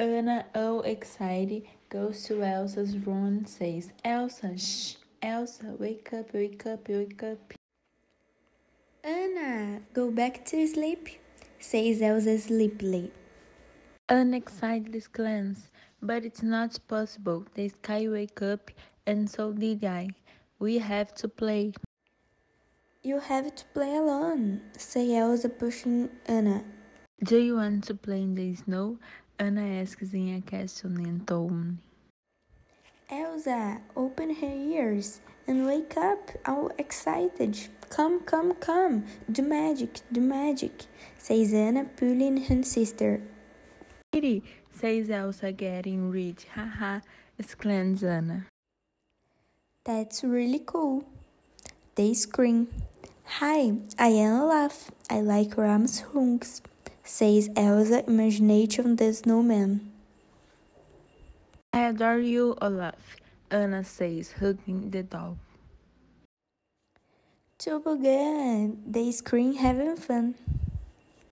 Anna, all excited, goes to Elsa's room and says, Elsa, shh, Elsa, wake up, wake up, wake up. Anna, go back to sleep, says Elsa sleepily. Anna excitedly exclaims, but it's not possible. The sky wake up, and so did I. We have to play. You have to play alone, say Elsa pushing Anna. Do you want to play in the snow? Anna asks in a questioning tone. Elsa, open her ears and wake up, all excited. Come, come, come, do magic, do magic, says Anna, pulling her sister. Kitty, says Elsa getting rich. Haha, exclaims Anna. That's really cool. They scream. Hi, I am Olaf. I like Ram's hunks, says Elsa, imagination the um snowman. I adore you, Olaf, Anna says, hugging the dog. Toboggan, they scream having fun.